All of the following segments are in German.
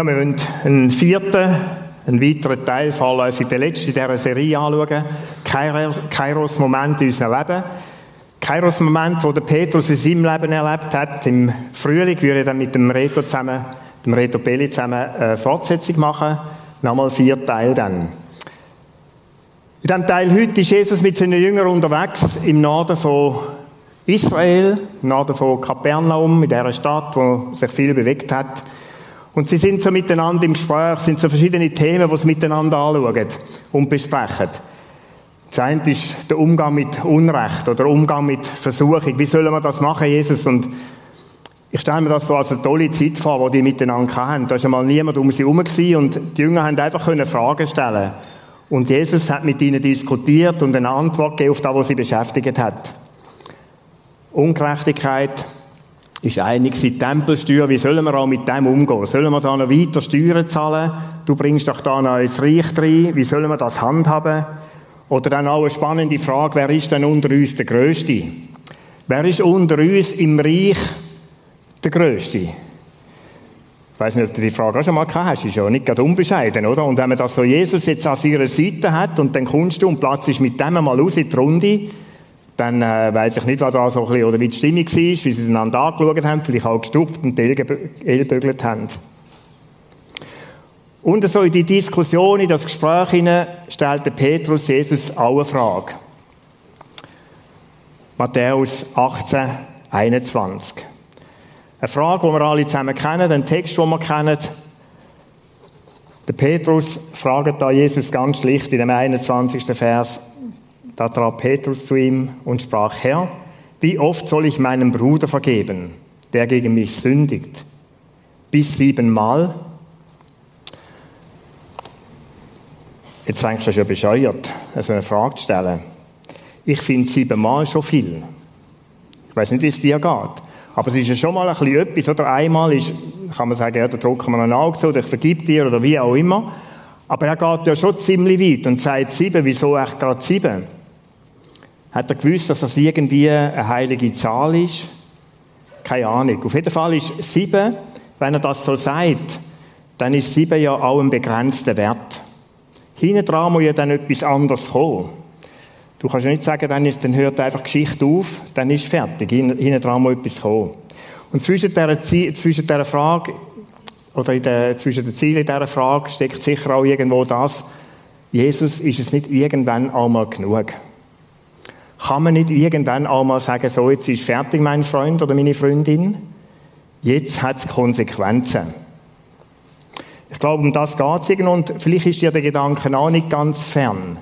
Ja, wir wollen einen vierten, einen weiteren Teil, vorläufig der letzte in dieser Serie anschauen. Kairos-Moment in unserem Leben. Kairos-Moment, der Petrus in seinem Leben erlebt hat. Im Frühling würde ich dann mit dem Reto zusammen, dem Reto Belli zusammen eine Fortsetzung machen. Nochmal vier Teile dann. In diesem Teil heute ist Jesus mit seinen Jüngern unterwegs im Norden von Israel, im Norden von Kapernaum, in dieser Stadt, wo sich viel bewegt hat. Und sie sind so miteinander im Gespräch, sind so verschiedene Themen, die sie miteinander anschauen und besprechen. Das eine ist der Umgang mit Unrecht oder Umgang mit Versuchung. Wie sollen wir das machen, Jesus? Und ich stelle mir das so als eine tolle Zeit vor, wo die miteinander hatten. Da war einmal niemand um sie herum und die Jünger haben einfach Fragen stellen Und Jesus hat mit ihnen diskutiert und eine Antwort gegeben auf das, was sie beschäftigt hat. Ungerechtigkeit, ist einig die Tempelsteuer, wie sollen wir auch mit dem umgehen? Sollen wir da noch weiter Steuern zahlen? Du bringst doch da noch ins Reich rein, wie sollen wir das handhaben? Oder dann auch eine spannende Frage, wer ist denn unter uns der Größte? Wer ist unter uns im Reich der Größte? Ich weiß nicht, ob du die Frage auch schon mal gehabt hast, ist ja nicht gerade unbescheiden, oder? Und wenn man das so Jesus jetzt an ihrer Seite hat und dann kommst du und platzt mit dem mal raus in die Runde, dann äh, weiß ich nicht, was da so ein bisschen, oder wie die Stimmung war, wie sie einander angeschaut haben, vielleicht auch gestupft und Ellbögelt haben. Und so in die Diskussion, in das Gespräch hinein, stellte Petrus Jesus auch eine Frage. Matthäus 18, 21. Eine Frage, die wir alle zusammen kennen, den Text, den wir kennen. Der Petrus fragt da Jesus ganz schlicht in dem 21. Vers, da trat Petrus zu ihm und sprach, Herr, wie oft soll ich meinem Bruder vergeben, der gegen mich sündigt? Bis siebenmal? Jetzt denkst du, das ist ja bescheuert, so eine Frage zu stellen. Ich finde siebenmal schon viel. Ich weiß nicht, wie es dir geht. Aber es ist ja schon mal ein bisschen etwas, oder? Einmal ist, kann man sagen, ja, da drucken wir ein Auge zu, oder ich vergib dir, oder wie auch immer. Aber er geht ja schon ziemlich weit und sagt sieben, wieso echt gerade sieben? Hat er gewusst, dass das irgendwie eine heilige Zahl ist? Keine Ahnung. Auf jeden Fall ist sieben, wenn er das so sagt, dann ist sieben ja auch ein begrenzter Wert. Hinten dran muss ja dann etwas anderes kommen. Du kannst ja nicht sagen, dann, ist, dann hört einfach Geschichte auf, dann ist fertig. Hinten dran muss etwas kommen. Und zwischen dieser, zwischen dieser Frage, oder der, zwischen den Zielen dieser Frage steckt sicher auch irgendwo das, Jesus ist es nicht irgendwann einmal genug. Kann man nicht irgendwann auch mal sagen, so, jetzt ist fertig, mein Freund oder meine Freundin? Jetzt hat es Konsequenzen. Ich glaube, um das geht es und vielleicht ist dir der Gedanke auch nicht ganz fern.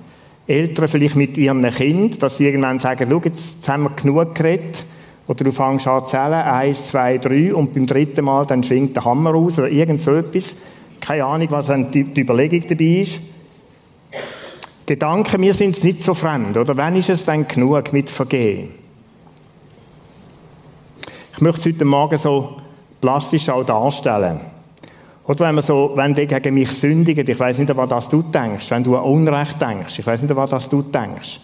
Eltern vielleicht mit ihrem Kind, dass sie irgendwann sagen, schau, jetzt haben wir genug geredet. Oder du fängst an zu zählen, eins, zwei, drei, und beim dritten Mal dann schwingt der Hammer raus oder irgend so etwas. Keine Ahnung, was dann die Überlegung dabei ist. Gedanken, mir sind es nicht so fremd, oder? Wann ist es denn genug mit Vergehen? Ich möchte es heute Morgen so plastisch auch darstellen. Oder wenn man so, wenn die gegen mich sündigen, ich weiß nicht, was das du denkst, wenn du an Unrecht denkst, ich weiß nicht, was das du denkst.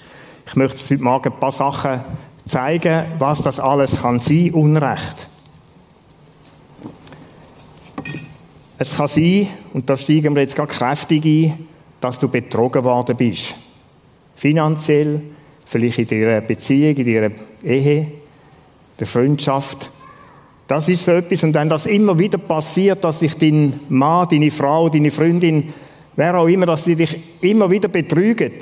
Ich möchte heute Morgen ein paar Sachen zeigen, was das alles kann sein, Unrecht. Es kann sein, und da steigen wir jetzt gerade kräftig ein, dass du betrogen worden bist. Finanziell, vielleicht in deiner Beziehung, in deiner Ehe, der Freundschaft. Das ist so etwas. Und wenn das immer wieder passiert, dass sich dein Mann, deine Frau, deine Freundin, wer auch immer, dass sie dich immer wieder betrügen,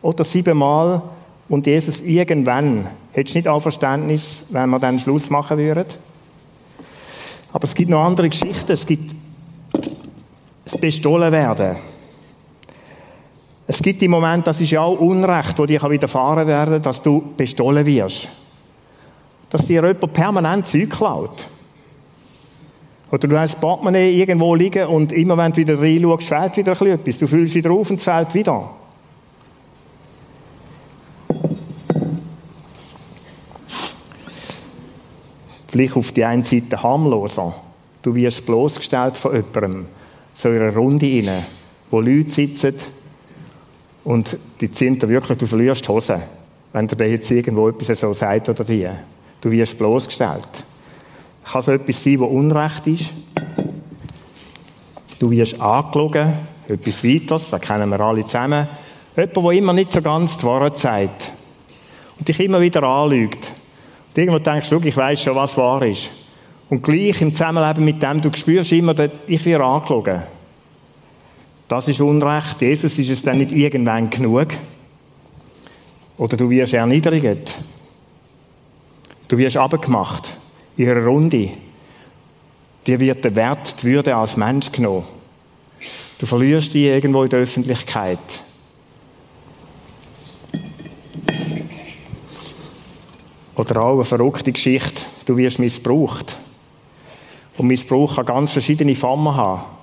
oder siebenmal, und Jesus irgendwann, hättest du nicht auch Verständnis, wenn wir dann Schluss machen würden? Aber es gibt noch andere Geschichten. Es gibt das Bestohlen werden. Es gibt im Moment, das ist ja auch Unrecht, wo dir widerfahren werden dass du bestohlen wirst. Dass dir jemand permanent Zeug klaut. Oder du hast das Portemonnaie irgendwo liegen und immer wenn du wieder reinschaust, fällt wieder etwas. Du fühlst wieder auf und es fällt wieder. Vielleicht auf die einen Seite harmloser. Du wirst bloßgestellt von jemandem, so in einer Runde rein, wo Leute sitzen, und die da wirklich, du verlierst die Hose, wenn dir jetzt irgendwo etwas so sagt oder die. Du wirst bloßgestellt. Kann so etwas sein, was Unrecht ist? Du wirst angelogen, etwas weiteres, das kennen wir alle zusammen. Jemand, der immer nicht so ganz die Wahrheit sagt. Und dich immer wieder anlügt. Und irgendwo denkst du, ich weiß schon, was wahr ist. Und gleich im Zusammenleben mit dem, du spürst immer, ich werde angelogen. Das ist Unrecht. Jesus ist es dann nicht irgendwann genug. Oder du wirst erniedrigt. Du wirst abgemacht in einer Runde. Dir wird der Wert, die Würde als Mensch genommen. Du verlierst dich irgendwo in der Öffentlichkeit. Oder auch eine verrückte Geschichte. Du wirst missbraucht. Und Missbrauch kann ganz verschiedene Formen haben.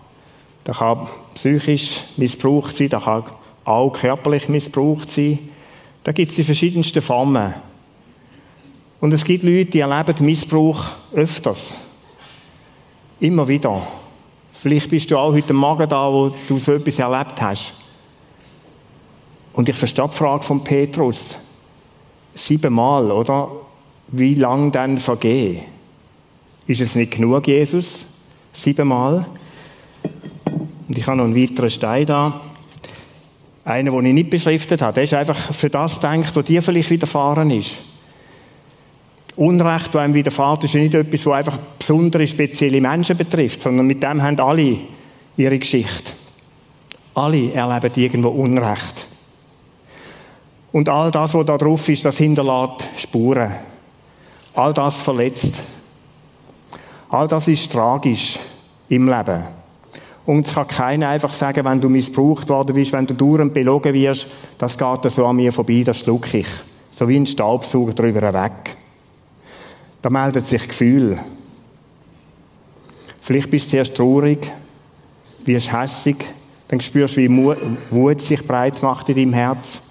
Da kann psychisch missbraucht sein, da kann auch körperlich missbraucht sein. Da gibt es die verschiedensten Formen. Und es gibt Leute, die erleben Missbrauch öfters. Immer wieder. Vielleicht bist du auch heute Morgen da, wo du so etwas erlebt hast. Und ich verstehe die Frage von Petrus. Siebenmal, oder? Wie lang dann vergehen? Ist es nicht genug, Jesus? Siebenmal? Und ich habe noch einen weiteren Stein da. Einen, den ich nicht beschriftet habe. Der ist einfach für das gedacht, was dir vielleicht widerfahren ist. Unrecht, das einem widerfährt, ist ja nicht etwas, was einfach besondere, spezielle Menschen betrifft, sondern mit dem haben alle ihre Geschichte. Alle erleben irgendwo Unrecht. Und all das, was da drauf ist, das hinterlässt Spuren. All das verletzt. All das ist tragisch im Leben. Und es kann keiner einfach sagen, wenn du missbraucht worden bist, wenn du dauernd belogen wirst, das geht so an mir vorbei, das schluck ich. So wie ein Staubsauger drüber weg. Da meldet sich Gefühl. Vielleicht bist du zuerst traurig, wirst hässig, dann spürst du, wie Wut sich breit macht in deinem Herz.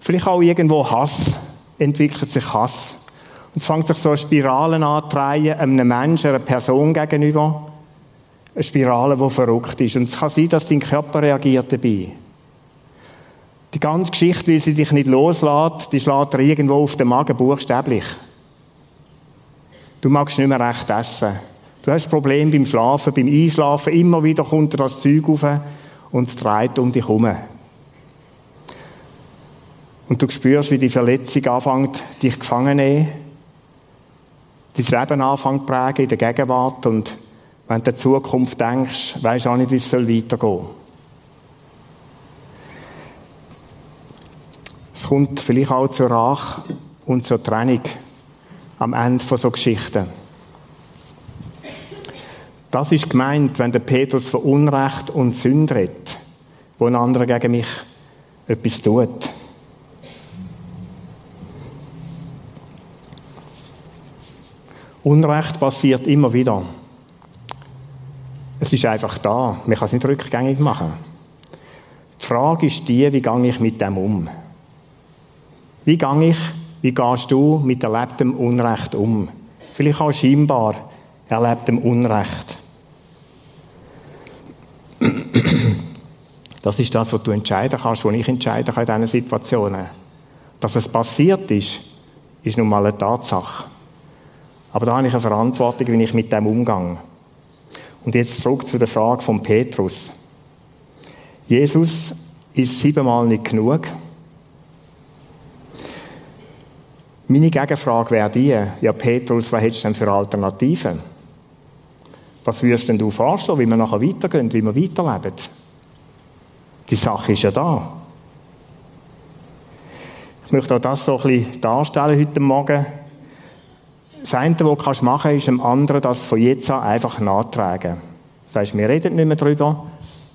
Vielleicht auch irgendwo Hass, entwickelt sich Hass. Und es fängt sich so eine Spirale an zu einem Menschen, einer Person gegenüber. Eine Spirale, die verrückt ist. Und es kann sein, dass dein Körper reagiert dabei. Die ganze Geschichte, weil sie dich nicht loslässt, die schlägt dir irgendwo auf den Magen buchstäblich. Du magst nicht mehr recht essen. Du hast Probleme beim Schlafen, beim Einschlafen. Immer wieder kommt dir das Zeug auf und es dreht um dich herum. Und du spürst, wie die Verletzung anfängt, dich gefangen zu nehmen. Dein Leben anfängt zu prägen in der Gegenwart. Und wenn du an die Zukunft denkst, weisst du auch nicht, wie es weitergehen soll. Es kommt vielleicht auch zur Rache und zur Trennung am Ende von so Geschichten. Das ist gemeint, wenn der Petrus von Unrecht und Sünde redet, wo ein anderer gegen mich etwas tut. Unrecht passiert immer wieder. Es ist einfach da. Man kann es nicht rückgängig machen. Die Frage ist die, wie gehe ich mit dem um? Wie gehe ich wie gehst du mit erlebtem Unrecht um? Vielleicht auch scheinbar erlebtem Unrecht. Das ist das, was du entscheiden kannst, was ich entscheiden kann in diesen Situationen. Dass es passiert ist, ist nun mal eine Tatsache. Aber da habe ich eine Verantwortung, wie ich mit dem umgehe. Und jetzt zurück zu der Frage von Petrus. Jesus ist siebenmal nicht genug. Meine Gegenfrage wäre die, ja Petrus, was hättest du denn für Alternativen? Was würdest denn du vorschlagen, wie wir nachher weitergehen, wie wir weiterleben? Die Sache ist ja da. Ich möchte auch das so ein bisschen darstellen heute Morgen. Das eine, was du machen kannst, ist dem anderen das von jetzt an einfach nachtragen. Das heißt, wir reden nicht mehr darüber,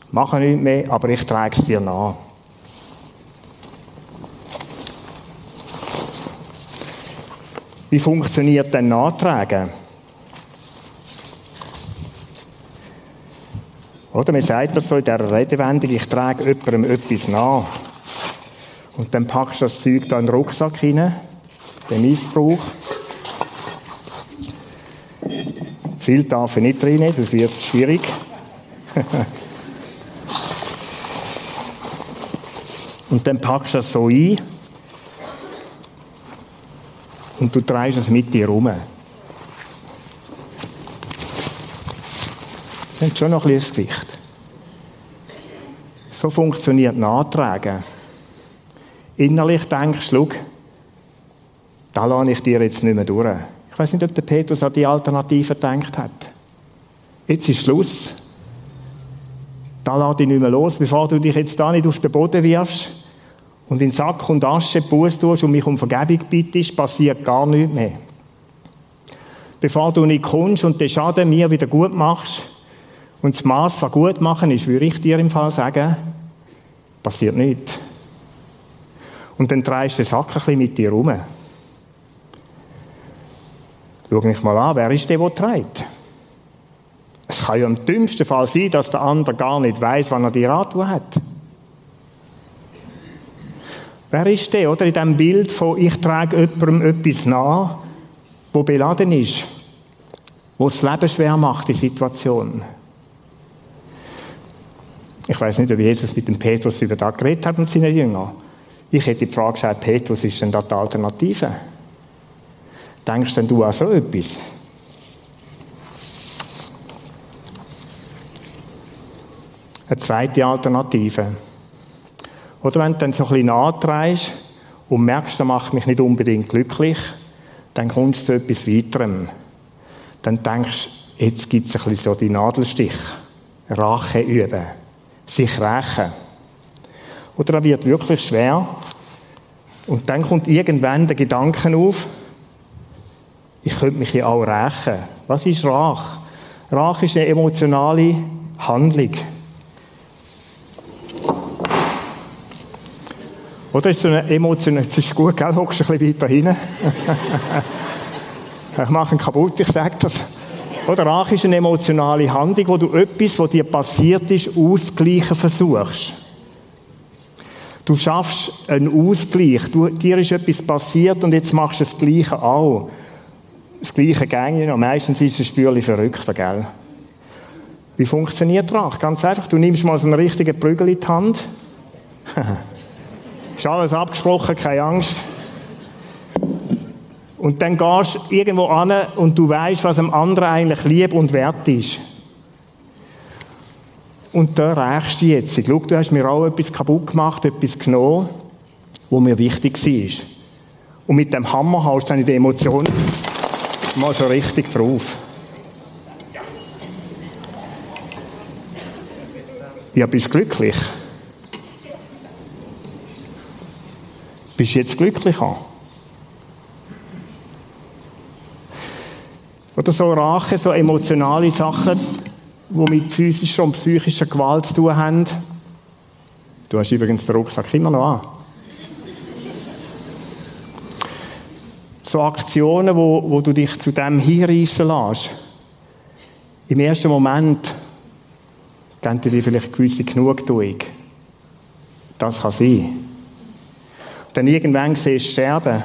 machen nichts mehr, aber ich trage es dir nach. Wie funktioniert denn Nachtragen? Oder man sagt das so in dieser Redewendung, ich trage jemandem etwas nach. Und dann packst du das Zeug da in den Rucksack rein, den Missbrauch. Ich nicht sonst wird es schwierig. Und dann packst du das so ein und du trägst es mit dir rum. haben schon noch ein bisschen Gewicht. So funktioniert Nachtragen. Innerlich denkst du, da lasse ich dir jetzt nicht mehr durch. Ich weiß nicht, ob der Petrus an die Alternative gedacht hat. Jetzt ist Schluss. Da lasse ich nicht mehr los, bevor du dich jetzt da nicht auf den Boden wirfst und in Sack und Asche Buß tust und mich um Vergebung bittest, passiert gar nichts mehr. Bevor du nicht kommst und den Schaden mir wieder gut machst und das Maß von gut machen ist, würde ich dir im Fall sagen, passiert nichts. Und dann drehst du den Sack ein bisschen mit dir rum. Schau mich mal an, wer ist der, der trägt? Es kann ja im dümmsten Fall sein, dass der andere gar nicht weiß, wann er die Radtour hat. Wer ist der, oder? In diesem Bild von, ich trage jemandem etwas nach, wo beladen ist, wo das Leben schwer macht, die Situation. Ich weiß nicht, ob Jesus mit dem Petrus über das geredet hat und seine Jünger. Ich hätte die Frage gestellt, Petrus, ist denn das die Alternative? Denkst denn du an so etwas? Eine zweite Alternative. Oder wenn du dann so ein bisschen und merkst, das macht mich nicht unbedingt glücklich, dann kommst du zu etwas weiterem. Dann denkst du, jetzt gibt es ein bisschen so die Nadelstich. Rache üben. Sich rächen. Oder das wird wirklich schwer. Und dann kommt irgendwann der Gedanke auf, ich könnte mich ja auch rächen. Was ist Rach? Rach ist eine emotionale Handlung. Oder ist so eine Emotion, jetzt ist gut, gell, hockst du ein bisschen weiter hin. ich mache ihn kaputt, ich sage das. Oder Rach ist eine emotionale Handlung, wo du etwas, was dir passiert ist, auszugleichen versuchst. Du schaffst einen Ausgleich. Du, dir ist etwas passiert und jetzt machst du das Gleiche auch. Das Gleiche gänge noch. Meistens ist es ein verrückt, gell? Wie funktioniert Rach? Ganz einfach. Du nimmst mal so einen richtigen Prügel in die Hand. Ist alles abgesprochen, keine Angst. Und dann gehst du irgendwo an und du weißt, was dem anderen eigentlich lieb und wert ist. Und da rächst du jetzt. Schau, du hast mir auch etwas kaputt gemacht, etwas genommen, wo mir wichtig war. Und mit dem Hammer haust du dann die Mal so richtig drauf. Ja, bist du glücklich? Bist du jetzt glücklicher? Oder so Rache, so emotionale Sachen, die mit physischer und psychischer Gewalt zu tun haben. Du hast übrigens den Rucksack immer noch an. So Aktionen, wo, wo du dich zu dem hinreissen lässt. Im ersten Moment geben dir vielleicht gewisse Genugtuung. Das kann sein. Dann irgendwann siehst du sterben.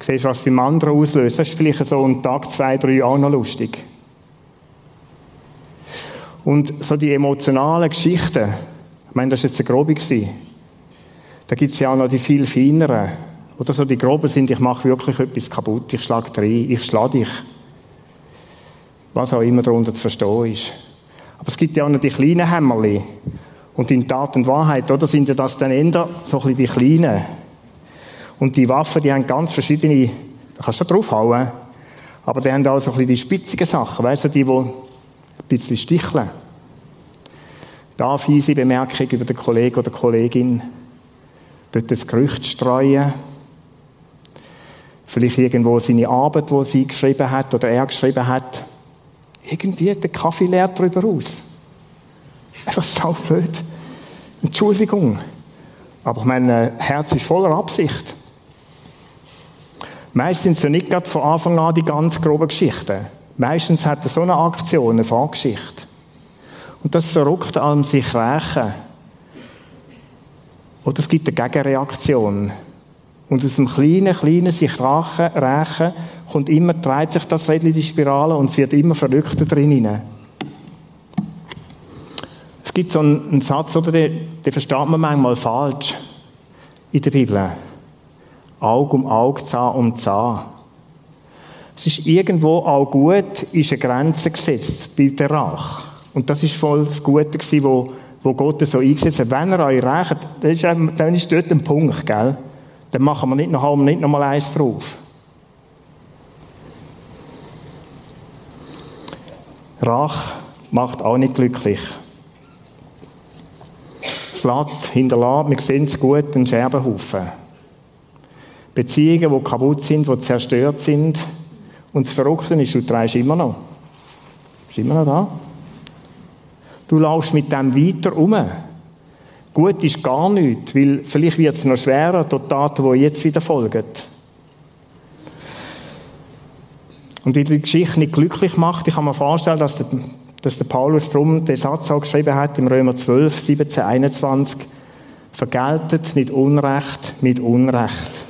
Siehst, was beim anderen auslöst. Das ist vielleicht so ein Tag, zwei, drei auch noch lustig. Und so die emotionalen Geschichten, ich meine, das war jetzt eine grobe. Da gibt es ja auch noch die viel feineren. Oder so die groben sind, ich mache wirklich etwas kaputt, ich schlage rein, ich schlage dich. Was auch immer darunter zu verstehen ist. Aber es gibt ja auch noch die kleinen Hämmerli. Und in Tat und Wahrheit, oder, sind ja das dann eher so ein bisschen die kleinen. Und die Waffen, die haben ganz verschiedene, da kannst du draufhauen, aber die haben auch so ein bisschen die spitzigen Sachen, weißt du, die, die ein bisschen sticheln. Da fiese Bemerkung über den Kollegen oder Kollegin, dort das Gerücht streuen, vielleicht irgendwo seine Arbeit, die sie geschrieben hat oder er geschrieben hat, irgendwie der Kaffee leert darüber aus. Einfach so blöd. Entschuldigung. Aber mein Herz ist voller Absicht. Meistens sind es ja nicht gerade von Anfang an die ganz groben Geschichten. Meistens hat er so eine Aktion eine Vorgeschichte. Und das verrückt an sich rächen. Oder es gibt eine Gegenreaktion. Und aus dem kleinen, kleinen sich rächen, rächen kommt immer, dreht sich das Rädchen die Spirale und es wird immer verrückter drin. Es gibt so einen, Satz, oder, den, den versteht man manchmal falsch in der Bibel. Auge um Auge, Zahn um Zahn. Es ist irgendwo auch gut, ist eine Grenze gesetzt bei der Rache. Und das ist voll das Gute gewesen, wo, wo Gott so eingesetzt hat. Wenn er euch rächt, ist, dann ist dort ein Punkt, gell? Dann machen wir nicht noch, wir nicht noch mal eins drauf. Rach macht auch nicht glücklich. Es lässt hinterlässt, wir sehen es gut, einen Scherbenhaufen. Beziehungen, die kaputt sind, die zerstört sind. Und das Verrückte ist, du trägst immer noch. Bist immer noch da. Du laufst mit dem weiter um. Gut ist gar nichts, weil vielleicht wird es noch schwerer durch die Taten, die jetzt wieder folgen. Und wie die Geschichte nicht glücklich macht, ich kann mir vorstellen, dass der, dass der Paulus drum den Satz auch geschrieben hat im Römer 12, 17, 21. Vergeltet nicht Unrecht mit Unrecht.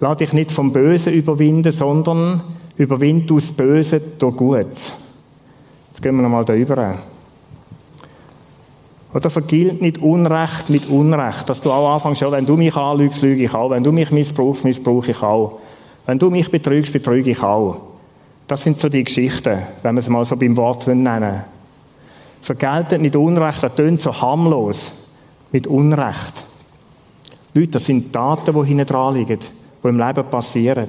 Lass dich nicht vom Bösen überwinden, sondern überwind du das Böse durch Gutes. Jetzt gehen wir nochmal da rüber. Oder vergilt nicht Unrecht mit Unrecht, dass du auch anfängst, ja, wenn du mich anlügst, lüge ich auch. Wenn du mich missbrauchst, missbrauche ich auch. Wenn du mich betrügst, betrüge ich auch. Das sind so die Geschichten, wenn wir es mal so beim Wort nennen Vergeltet nicht Unrecht, das tönt so harmlos. Mit Unrecht. Leute, das sind Taten, die hinten dran liegen, die im Leben passieren.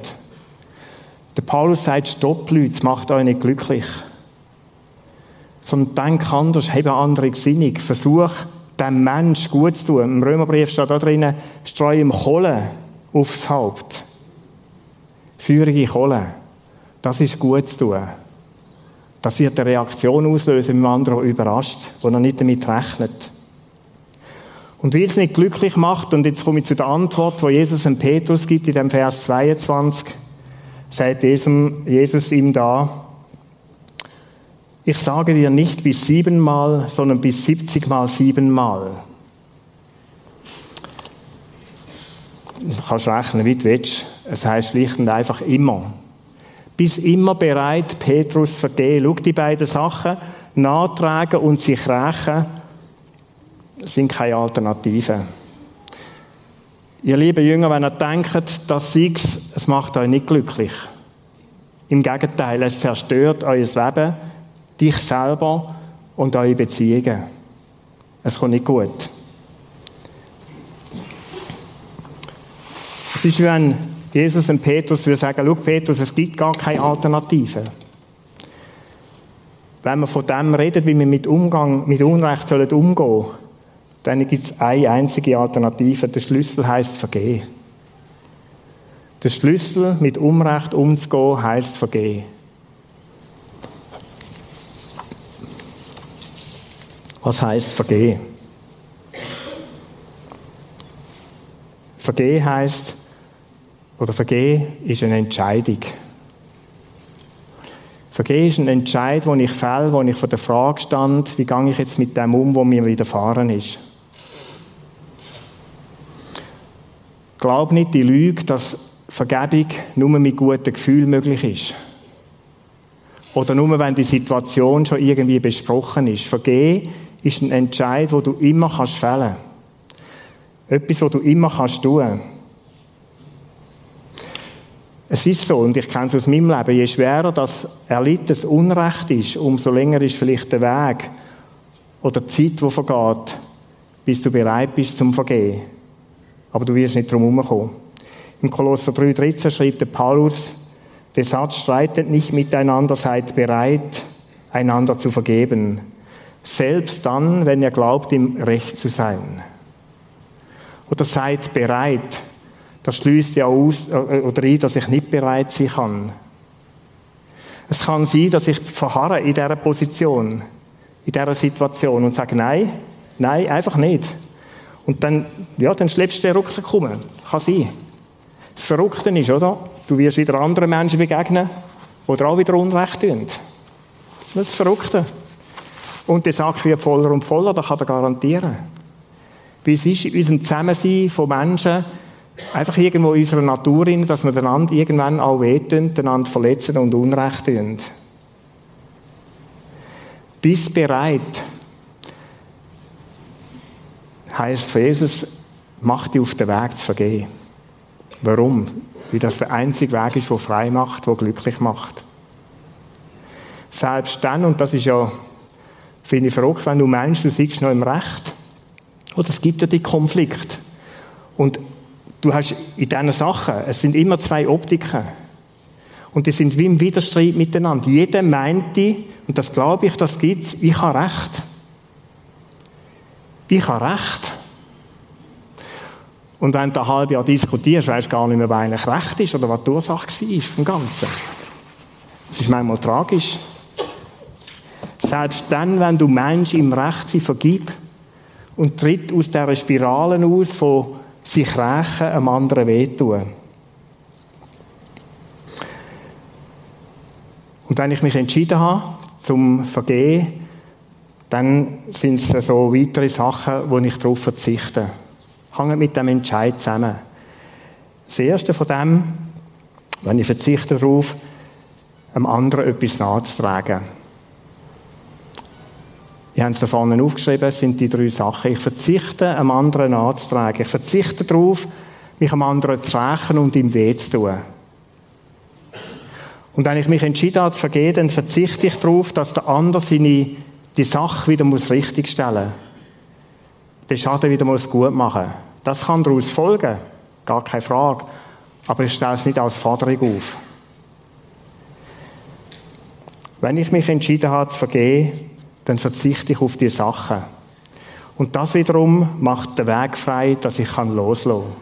Der Paulus sagt, stopp, Leute, es macht euch nicht glücklich. Sondern denk anders, habe eine andere Gesinnung. Versuch, dem Mensch gut zu tun. Im Römerbrief steht da drinnen, streue ihm Kohle aufs Haupt. Feurige Kohle. Das ist gut zu tun. Das wird eine Reaktion auslösen im anderen, der überrascht, der noch nicht damit rechnet. Und weil es nicht glücklich macht, und jetzt komme ich zu der Antwort, wo Jesus dem Petrus gibt, in dem Vers 22, sagt Jesus ihm da, ich sage dir nicht bis siebenmal, sondern bis siebzigmal siebenmal. Du kannst rechnen, wie du willst. Es heißt schlicht und einfach immer. Bis immer bereit, Petrus vergehen. Schau, die beiden Sachen, nachtragen und sich rächen, sind keine Alternativen. Ihr lieben Jünger, wenn ihr denkt, das Siegs, es macht euch nicht glücklich. Im Gegenteil, es zerstört euer Leben, dich selber und eure Beziehungen. Es kommt nicht gut. Es ist wie wenn Jesus und Petrus würde sagen, schau Petrus, es gibt gar keine Alternative. Wenn wir von dem reden, wie wir mit Umgang, mit Unrecht sollen umgehen, dann gibt es eine einzige Alternative. Der Schlüssel heißt Vergehen. Der Schlüssel, mit Unrecht umzugehen, heißt Vergehen. Was heißt Vergehen? Vergehen heißt oder Vergehen ist eine Entscheidung. Vergehen ist ein Entscheid, den ich fälle, wo ich vor der Frage stand, wie gehe ich jetzt mit dem um, wo mir widerfahren ist. Glaub nicht die Lüge, dass Vergebung nur mit gutem Gefühl möglich ist. Oder nur, wenn die Situation schon irgendwie besprochen ist. Vergehen ist ein Entscheid, wo du immer kannst fällen. Etwas, wo du immer kannst tun. Es ist so, und ich kenne es aus meinem Leben, je schwerer das erlittenes Unrecht ist, umso länger ist vielleicht der Weg oder die Zeit, die vergeht, bis du bereit bist zum Vergehen. Aber du wirst nicht drum herumkommen. Im Kolosser 3,13 schreibt der Paulus, der Satz, streitet nicht miteinander, seid bereit, einander zu vergeben. Selbst dann, wenn ihr glaubt, im Recht zu sein. Oder seid bereit, das schließt ja aus, äh, oder ein, dass ich nicht bereit sein kann. Es kann sein, dass ich verharre in dieser Position, in dieser Situation und sage, nein, nein, einfach nicht. Und dann, ja, dann schleppst du den Rucksack rum. Kann sein. Das Verrückte ist, oder? Du wirst wieder anderen Menschen begegnen, die dir auch wieder Unrecht tun. Das ist das Verrückte. Und der Sack wird voller und voller, das kann er garantieren. Weil es ist in unserem Zusammensein von Menschen, einfach irgendwo in unserer Natur drin, dass wir einander irgendwann auch wehtun, einander verletzen und Unrecht tun. Bist bereit, heißt Jesus, mach dich auf den Weg zu vergehen. Warum? Weil das der einzige Weg ist, der frei macht, der glücklich macht. Selbst dann, und das ist ja Finde ich verrückt, wenn du meinst, du siehst noch im Recht. Oder es gibt ja die Konflikt. Und du hast in diesen Sachen, es sind immer zwei Optiken. Und die sind wie im Widerstreit miteinander. Jeder meinte, und das glaube ich, das gibt's, ich habe Recht. Ich habe Recht. Und wenn du ein halbes Jahr diskutierst, weißt du gar nicht mehr, wer eigentlich Recht ist oder was die Ursache war vom Ganzen. Das ist manchmal tragisch. Selbst dann, wenn du Menschen im Recht sie vergib und tritt aus dieser Spirale aus, von sich rächen, einem anderen wehtun. Und wenn ich mich entschieden habe, zum Vergehen, dann sind es so weitere Sachen, wo ich darauf verzichte. Hängt mit dem Entscheid zusammen. Das erste von dem, wenn ich verzichte darauf, einem anderen etwas nachzutragen. Ich habe es da vorne aufgeschrieben, es sind die drei Sachen. Ich verzichte, einem anderen nachzutragen. Ich verzichte darauf, mich am anderen zu rächen und ihm weh zu tun. Und wenn ich mich entschieden habe zu vergehen, dann verzichte ich darauf, dass der andere seine, die Sache wieder muss richtigstellen muss. Den Schaden wieder muss gut machen. Das kann daraus folgen. Gar keine Frage. Aber ich stelle es nicht als Forderung auf. Wenn ich mich entschieden habe zu vergehen, dann verzichte ich auf die Sachen. Und das wiederum macht den Weg frei, dass ich loslassen kann.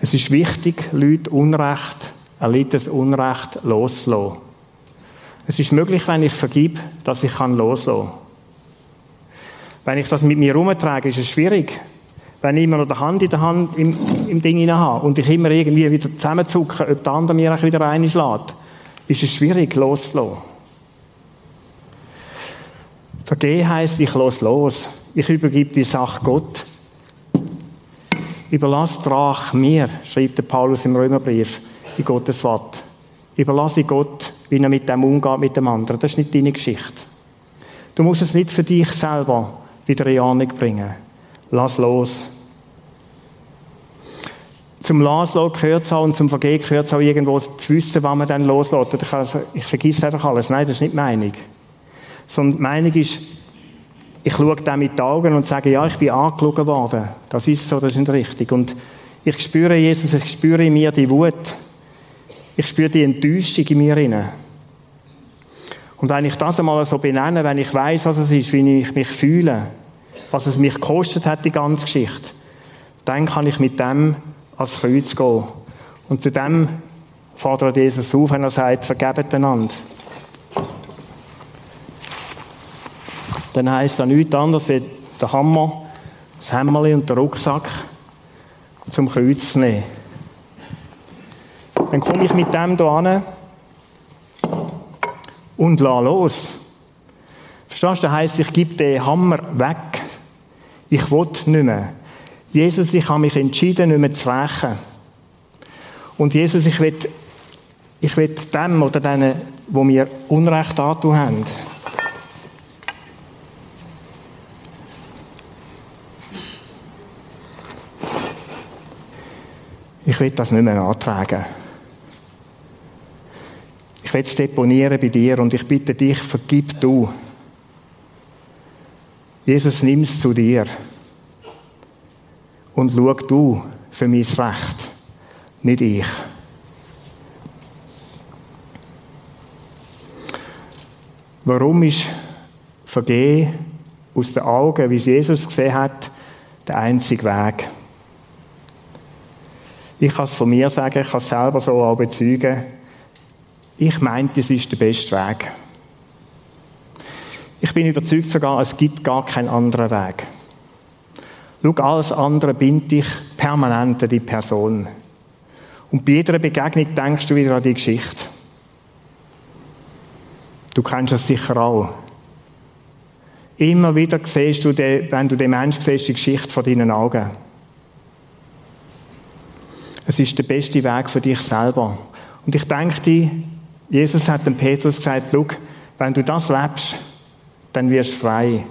Es ist wichtig, Leute Unrecht, erlittenes Unrecht loszulassen. Es ist möglich, wenn ich vergib, dass ich loslassen kann. Wenn ich das mit mir herumtrage, ist es schwierig. Wenn ich immer noch die Hand in der Hand im, im Ding habe und ich immer irgendwie wieder zusammenzucke, ob der andere mir wieder reinschlägt, ist es schwierig, loszulassen. Vergehen heisst, ich lasse los. Ich übergebe die Sache Gott. Überlass Drach mir, schreibt der Paulus im Römerbrief, in Gottes Wort. Überlasse Gott, wie er mit dem umgeht, mit dem anderen. Das ist nicht deine Geschichte. Du musst es nicht für dich selber wieder in Ahnung bringen. Lass los. Zum Loslassen gehört es auch und zum Vergehen gehört es auch irgendwo zu wissen, wann man dann loslässt. Ich, also, ich vergesse einfach alles. Nein, das ist nicht die Meinung. Sondern die Meinung ist, ich schaue dem mit den Augen und sage, ja, ich bin angeschaut worden. Das ist so, das ist nicht richtig. Und ich spüre Jesus, ich spüre in mir die Wut. Ich spüre die Enttäuschung in mir inne. Und wenn ich das einmal so benenne, wenn ich weiß, was es ist, wie ich mich fühle, was es mich gekostet hat, die ganze Geschichte, dann kann ich mit dem ans Kreuz gehen. Und zu dem fordert Jesus auf, wenn er sagt, vergebt einander. Dann heisst das nichts anderes wie der Hammer, das Hämmerli und der Rucksack zum Kreuz zu nehmen. Dann komme ich mit dem hier an und lasse los. Verstehst du? Das heisst, ich gebe den Hammer weg. Ich will nicht mehr. Jesus, ich habe mich entschieden, nicht mehr zu rächen. Und Jesus, ich will, ich will dem oder denen, wo mir Unrecht angetan haben, ich will das nicht mehr antragen. Ich will es deponieren bei dir und ich bitte dich, vergib du. Jesus, nimm es zu dir und schau du für mein Recht, nicht ich. Warum ist Vergehen aus den Augen, wie es Jesus gesehen hat, der einzige Weg? Ich kann es von mir sagen, ich kann es selber so auch bezeugen. Ich meinte, es ist der beste Weg. Ich bin überzeugt sogar, es gibt gar keinen anderen Weg. Schau, alles andere bindet dich permanent an die Person. Und bei jeder Begegnung denkst du wieder an die Geschichte. Du kennst das sicher auch. Immer wieder siehst du, wenn du den Menschen siehst, die Geschichte vor deinen Augen. Es ist der beste Weg für dich selber. Und ich denke Jesus hat dem Petrus gesagt, schau, wenn du das lebst, dann wirst du frei.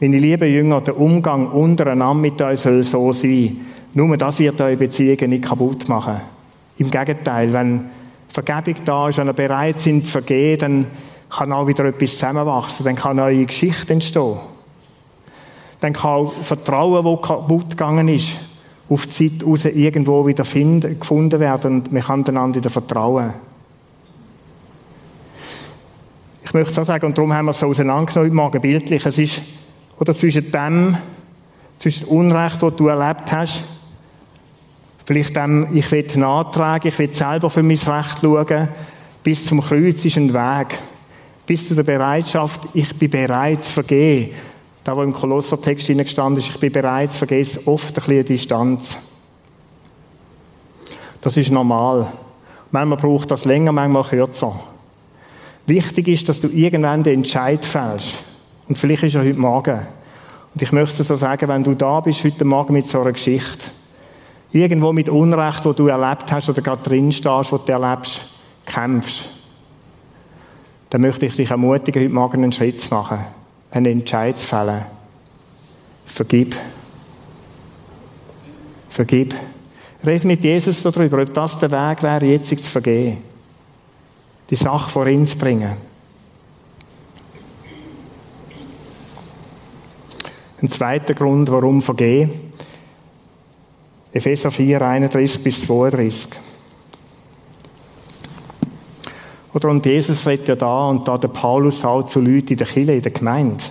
Meine lieben Jünger, der Umgang untereinander mit euch soll so sein. Nur das wird eure Beziehungen nicht kaputt machen. Im Gegenteil, wenn Vergebung da ist, wenn ihr bereit sind zu vergehen, dann kann auch wieder etwas zusammenwachsen, dann kann eine neue Geschichte entstehen. Dann kann auch Vertrauen, das kaputt gegangen ist, auf die Zeit raus irgendwo wieder finden, gefunden werden und man kann einander wieder vertrauen. Ich möchte so sagen, und darum haben wir es so auseinandergenommen morgen bildlich, es ist, oder zwischen dem, zwischen dem Unrecht, das du erlebt hast, vielleicht dem, ich will nachtragen, ich will selber für mein Recht schauen, bis zum Kreuz ist ein Weg. Bis zu der Bereitschaft, ich bin bereit zu vergehen. Da, wo im Kolossertext gestanden ist, ich bin bereit zu vergehen, ist oft ein bisschen Distanz. Das ist normal. Manchmal braucht das länger, manchmal kürzer. Wichtig ist, dass du irgendwann den Entscheid fällst. Und vielleicht ist er heute Morgen. Und ich möchte so sagen, wenn du da bist heute Morgen mit so einer Geschichte, irgendwo mit Unrecht, wo du erlebt hast oder gerade drin stehst, wo du erlebst, kämpfst, dann möchte ich dich ermutigen, heute Morgen einen Schritt zu machen, einen Entscheid zu fällen. Vergib. Vergib. Red mit Jesus darüber, ob das der Weg wäre, jetzt zu vergehen die Sache vor ihn zu bringen. Ein zweiter Grund, warum vergehen. Epheser 4, 31 bis 32. Oder und Jesus redet ja da und da der Paulus auch zu Leuten in der Kirche, in der Gemeinde.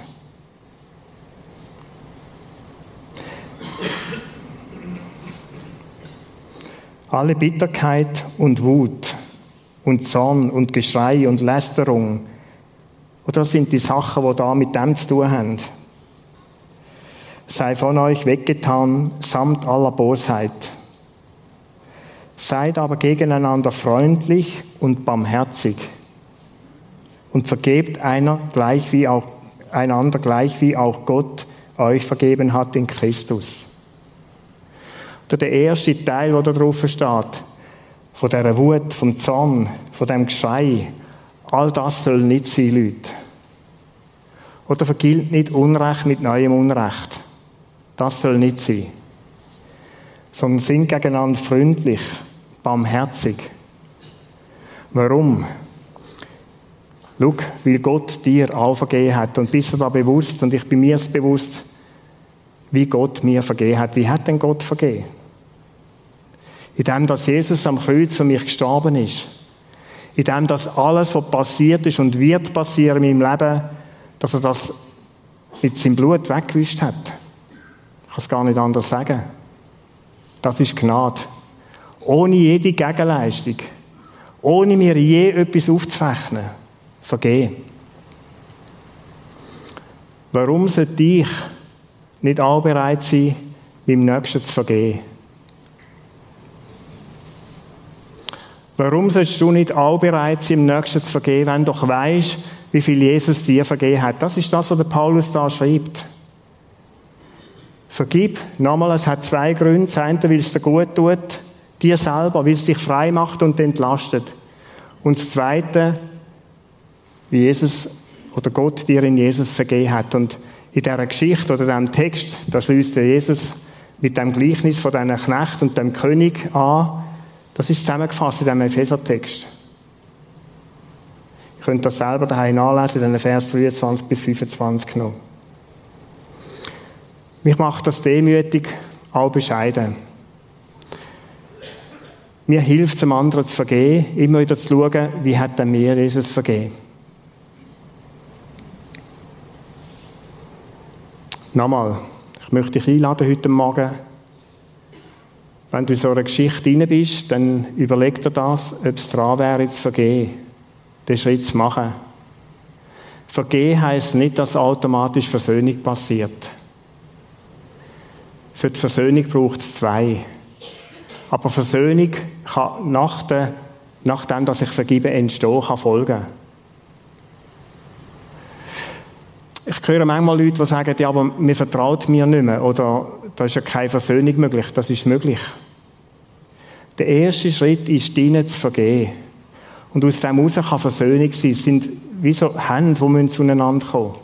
Alle Bitterkeit und Wut und Zorn und Geschrei und Lästerung. Oder sind die Sachen, die da mit dem zu tun haben. Sei von euch weggetan, samt aller Bosheit. Seid aber gegeneinander freundlich und barmherzig. Und vergebt einer gleich wie auch, einander gleich wie auch Gott euch vergeben hat in Christus. Der erste Teil, wo da drauf steht, von dieser Wut, vom Zorn, von dem Geschrei. All das soll nicht sein, Leute. Oder vergilt nicht Unrecht mit neuem Unrecht. Das soll nicht sein. Sondern sind gegeneinander freundlich, barmherzig. Warum? Schau, weil Gott dir auch vergeben hat. Und bist du da bewusst, und ich bin mir bewusst, wie Gott mir vergeben hat. Wie hat denn Gott vergeben? In dem, dass Jesus am Kreuz für mich gestorben ist. In dem, dass alles, was passiert ist und wird passieren in meinem Leben, dass er das mit seinem Blut weggewischt hat. Ich kann es gar nicht anders sagen. Das ist Gnade. Ohne jede Gegenleistung. Ohne mir je etwas aufzurechnen. Vergehen. Warum sollte ich nicht auch bereit sein, meinem Nächsten zu vergehen? Warum sollst du nicht auch bereit sein, im Nächsten zu vergeben, wenn du doch weißt, wie viel Jesus dir vergeben hat? Das ist das, was der Paulus da schreibt. Vergib. Nochmal, es hat zwei Gründe. Das eine, weil es dir gut tut, dir selber, weil es dich frei macht und entlastet. Und das zweite, wie Jesus oder Gott dir in Jesus vergeben hat. Und in dieser Geschichte oder diesem Text, da schließt Jesus mit dem Gleichnis von diesem Knecht und dem König an, das ist zusammengefasst in diesem Epheser-Text. Ihr könnt das selber daheim nachlesen, in den Vers 23 bis 25 noch. Mich macht das demütig, auch bescheiden. Mir hilft es, dem anderen zu vergehen, immer wieder zu schauen, wie hat er mir Jesus vergeben. Nochmal, ich möchte dich einladen heute Morgen, wenn du in so einer Geschichte drin bist, dann überleg dir das, ob es dran wäre, zu vergehen, den Schritt zu machen. Vergehen heisst nicht, dass automatisch Versöhnung passiert. Für die Versöhnung braucht es zwei. Aber Versöhnung kann nach der, nachdem, dass ich vergebe, entstehen, kann folgen. Ich höre manchmal Leute, die sagen, ja, aber mir vertraut mir nicht mehr. Oder da ist ja keine Versöhnung möglich. Das ist möglich. Der erste Schritt ist, ihnen zu vergeben. Und aus dem heraus kann Versöhnung sein. Es sind wie so Hände, die zueinander kommen.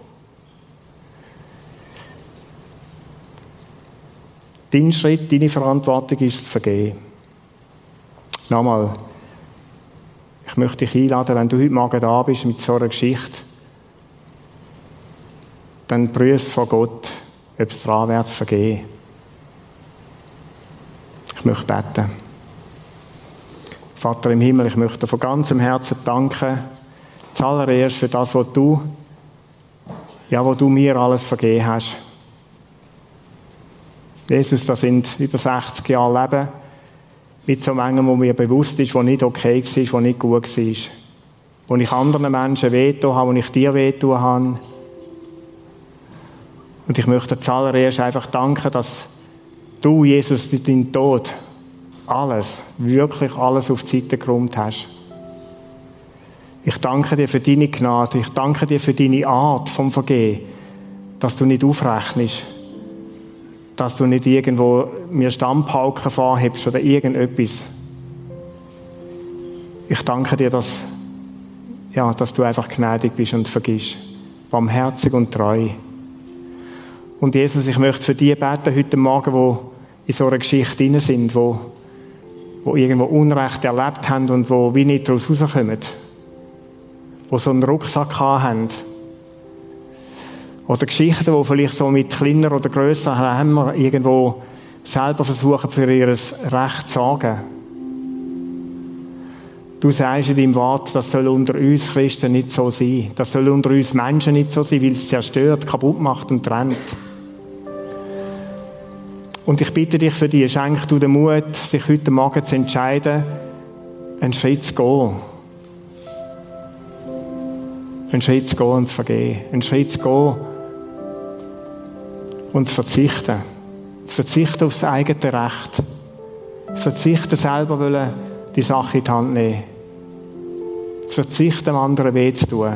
Dein Schritt, deine Verantwortung ist zu vergeben. Nochmal. Ich möchte dich einladen, wenn du heute Morgen da bist mit so einer Geschichte, dann prüfst vor Gott, ob es dran wäre zu vergehen. Ich möchte beten. Vater im Himmel, ich möchte von ganzem Herzen danken, zuallererst für das, was du, ja, wo du mir alles vergeben hast. Jesus, das sind über 60 Jahre Leben mit so Mengen, wo mir bewusst ist, wo nicht okay war, wo nicht gut war. Wo ich anderen Menschen wehtun habe, wo ich dir wehtun habe. Und ich möchte zuallererst einfach danken, dass du, Jesus, durch deinen Tod alles, wirklich alles auf die Seite geräumt hast. Ich danke dir für deine Gnade. Ich danke dir für deine Art vom Vergehen, dass du nicht aufrechnest, dass du nicht irgendwo mir Stammpauken vorhebst oder irgendetwas. Ich danke dir, dass, ja, dass du einfach gnädig bist und vergisst. Barmherzig und treu. Und Jesus, ich möchte für die beten heute Morgen, wo in so einer Geschichte drin sind, wo, wo irgendwo Unrecht erlebt haben und wo wie nicht daraus rauskommen. Wo so einen Rucksack haben. Oder Geschichten, die vielleicht so mit kleiner oder grösser Hämmer irgendwo selber versuchen, für ihr Recht zu sorgen. Du sagst in deinem Wort, das soll unter uns Christen nicht so sein. Das soll unter uns Menschen nicht so sein, weil es zerstört, kaputt macht und trennt. Und ich bitte dich für dich, schenk du den Mut, sich heute Morgen zu entscheiden, einen Schritt zu gehen. Einen Schritt zu gehen und zu vergehen. Einen Schritt zu gehen und zu verzichten. Zu verzichten auf das eigene Recht. Zu verzichten, selber wollen, die Sache in die Hand nehmen. Zu verzichten, anderen weh zu tun.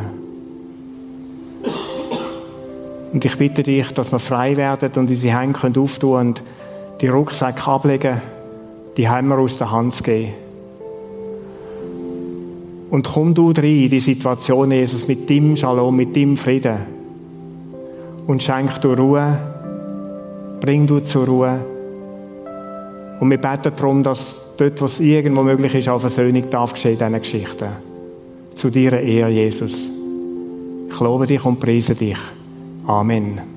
Und ich bitte dich, dass wir frei werden und unsere Hände auftun können die Rucksäcke ablegen, die Hämmer aus der Hand zu geben. Und komm du rein in die Situation, Jesus, mit dem Shalom, mit dem Frieden. Und schenk du Ruhe, bring du zur Ruhe. Und wir beten darum, dass dort, was irgendwo möglich ist, auch Versöhnung darf geschehen in diesen Geschichten. Zu dir Ehre, Jesus. Ich lobe dich und preise dich. Amen.